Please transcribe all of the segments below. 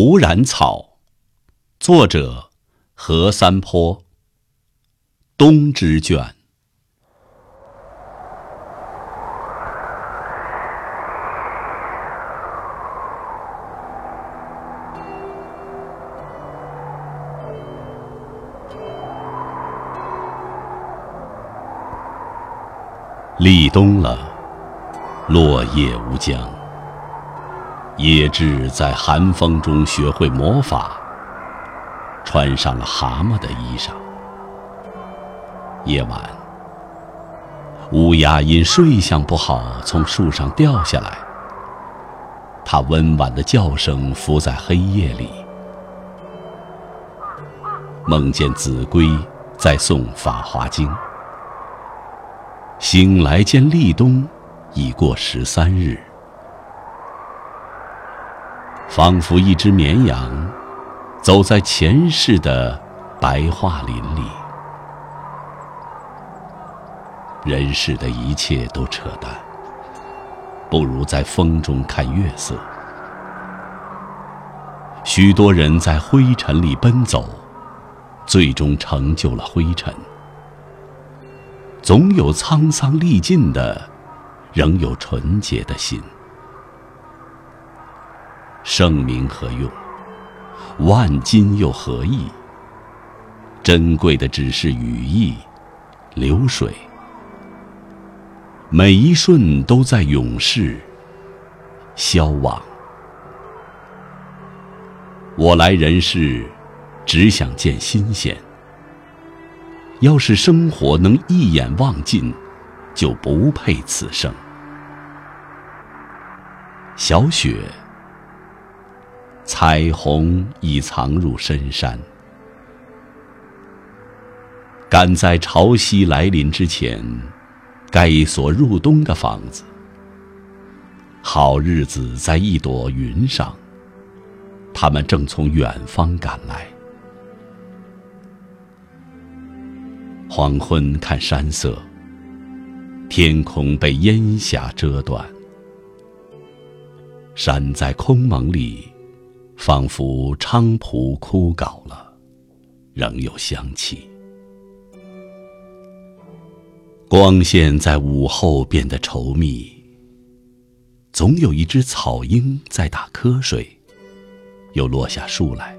蒲然草，作者何三坡。冬之卷。立冬了，落叶无疆。野雉在寒风中学会魔法，穿上了蛤蟆的衣裳。夜晚，乌鸦因睡相不好从树上掉下来，它温婉的叫声浮在黑夜里。梦见子规在诵《法华经》，醒来见立冬已过十三日。仿佛一只绵羊，走在前世的白桦林里。人世的一切都扯淡，不如在风中看月色。许多人在灰尘里奔走，最终成就了灰尘。总有沧桑历尽的，仍有纯洁的心。盛名何用？万金又何益？珍贵的只是羽翼、流水。每一瞬都在永逝、消亡。我来人世，只想见新鲜。要是生活能一眼望尽，就不配此生。小雪。彩虹已藏入深山，赶在潮汐来临之前，盖一所入冬的房子。好日子在一朵云上，他们正从远方赶来。黄昏看山色，天空被烟霞遮断，山在空蒙里。仿佛菖蒲枯槁了，仍有香气。光线在午后变得稠密。总有一只草鹰在打瞌睡，又落下树来。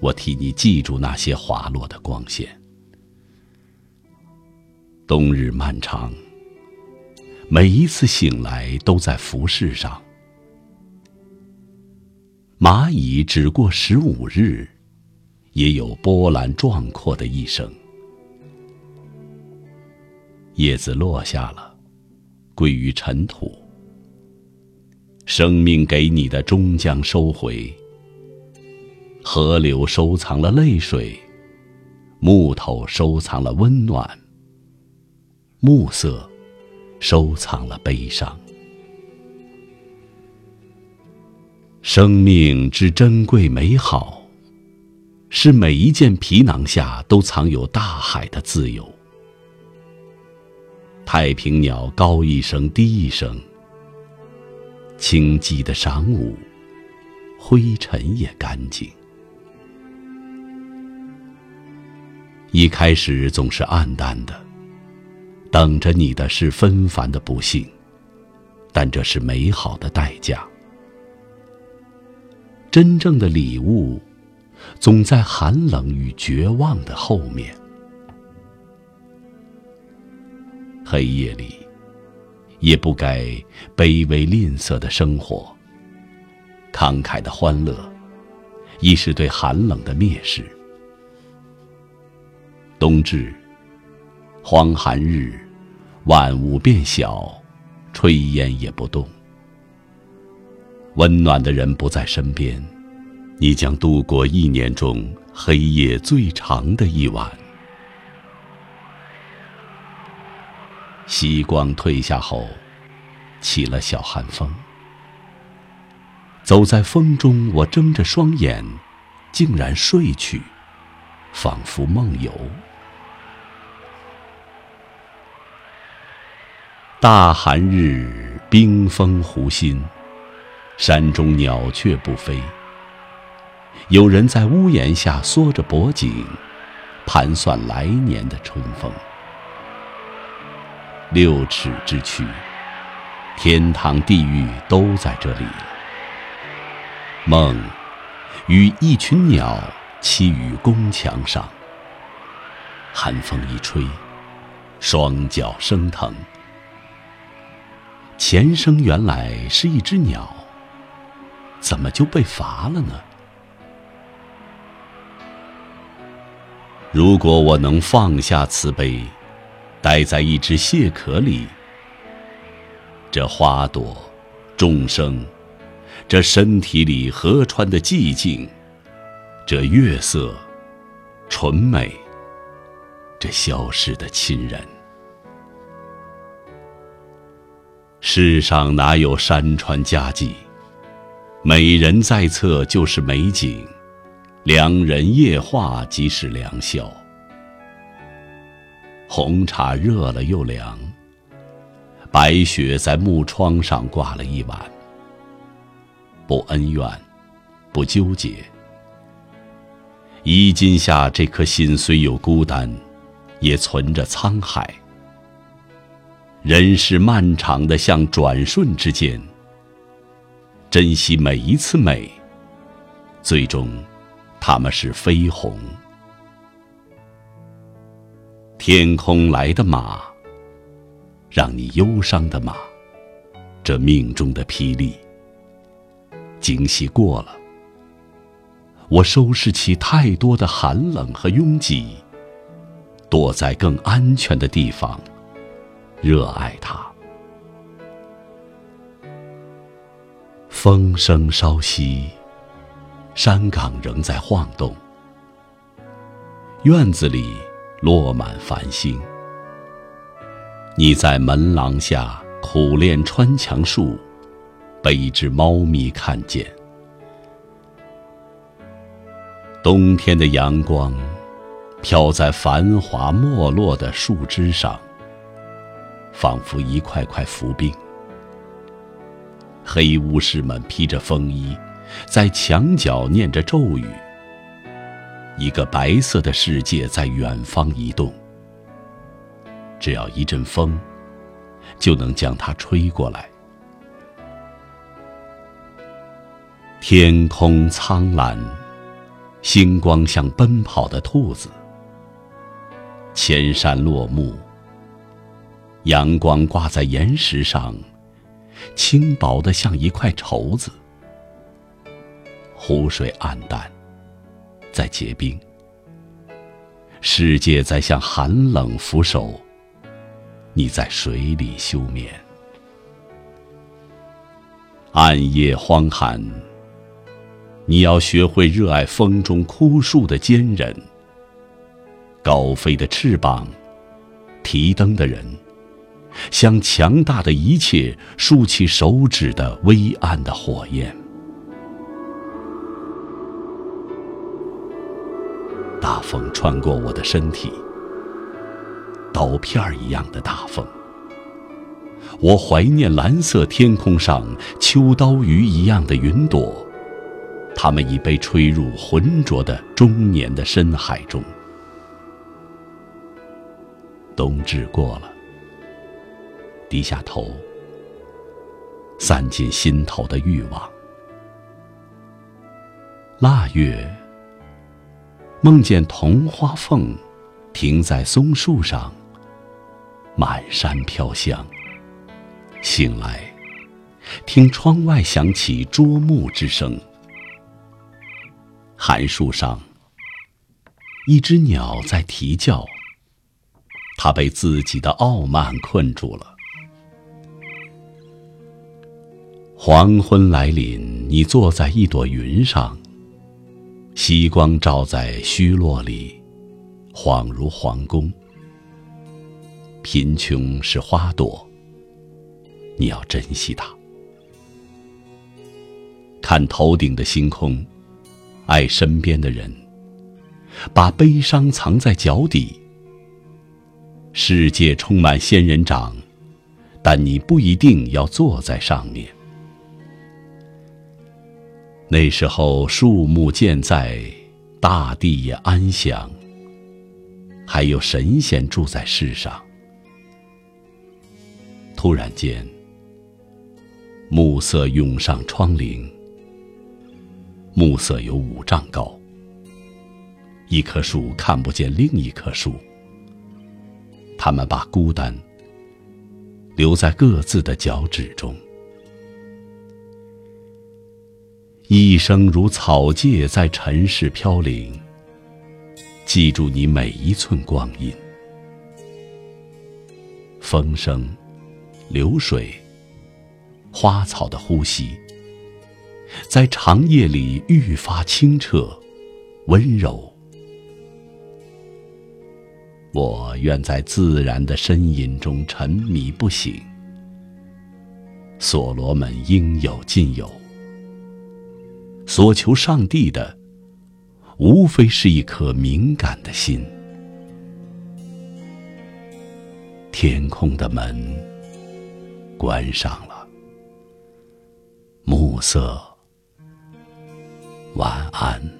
我替你记住那些滑落的光线。冬日漫长，每一次醒来都在浮世上。蚂蚁只过十五日，也有波澜壮阔的一生。叶子落下了，归于尘土。生命给你的终将收回。河流收藏了泪水，木头收藏了温暖，暮色收藏了悲伤。生命之珍贵美好，是每一件皮囊下都藏有大海的自由。太平鸟高一声低一声，清寂的晌午，灰尘也干净。一开始总是暗淡的，等着你的是纷繁的不幸，但这是美好的代价。真正的礼物，总在寒冷与绝望的后面。黑夜里，也不该卑微吝啬的生活。慷慨的欢乐，亦是对寒冷的蔑视。冬至，荒寒日，万物变小，炊烟也不动。温暖的人不在身边，你将度过一年中黑夜最长的一晚。夕光退下后，起了小寒风。走在风中，我睁着双眼，竟然睡去，仿佛梦游。大寒日，冰封湖心。山中鸟雀不飞。有人在屋檐下缩着脖颈，盘算来年的春风。六尺之躯，天堂地狱都在这里了。梦，与一群鸟栖于宫墙上。寒风一吹，双脚生疼。前生原来是一只鸟，怎么就被罚了呢？如果我能放下慈悲，待在一只蟹壳里，这花朵、众生，这身体里河川的寂静，这月色、纯美，这消逝的亲人，世上哪有山川佳绩？美人在侧就是美景。良人夜话即是良宵，红茶热了又凉，白雪在木窗上挂了一晚。不恩怨，不纠结，衣襟下这颗心虽有孤单，也存着沧海。人世漫长的像转瞬之间，珍惜每一次美，最终。他们是飞鸿，天空来的马，让你忧伤的马，这命中的霹雳，惊喜过了，我收拾起太多的寒冷和拥挤，躲在更安全的地方，热爱它。风声稍息。山岗仍在晃动，院子里落满繁星。你在门廊下苦练穿墙术，被一只猫咪看见。冬天的阳光飘在繁华没落的树枝上，仿佛一块块浮冰。黑巫师们披着风衣。在墙角念着咒语，一个白色的世界在远方移动。只要一阵风，就能将它吹过来。天空苍蓝，星光像奔跑的兔子。千山落幕，阳光挂在岩石上，轻薄的像一块绸子。湖水暗淡，在结冰。世界在向寒冷俯首，你在水里休眠。暗夜荒寒，你要学会热爱风中枯树的坚韧。高飞的翅膀，提灯的人，向强大的一切竖起手指的微暗的火焰。大风穿过我的身体，刀片儿一样的大风。我怀念蓝色天空上秋刀鱼一样的云朵，它们已被吹入浑浊的中年的深海中。冬至过了，低下头，散尽心头的欲望。腊月。梦见桐花凤停在松树上，满山飘香。醒来，听窗外响起啄木之声。寒树上，一只鸟在啼叫。它被自己的傲慢困住了。黄昏来临，你坐在一朵云上。夕光照在虚落里，恍如皇宫。贫穷是花朵，你要珍惜它。看头顶的星空，爱身边的人，把悲伤藏在脚底。世界充满仙人掌，但你不一定要坐在上面。那时候树木健在，大地也安详，还有神仙住在世上。突然间，暮色涌上窗棂。暮色有五丈高，一棵树看不见另一棵树。他们把孤单留在各自的脚趾中。一生如草芥在尘世飘零，记住你每一寸光阴。风声、流水、花草的呼吸，在长夜里愈发清澈、温柔。我愿在自然的呻吟中沉迷不醒。所罗门应有尽有。所求上帝的，无非是一颗敏感的心。天空的门关上了，暮色，晚安。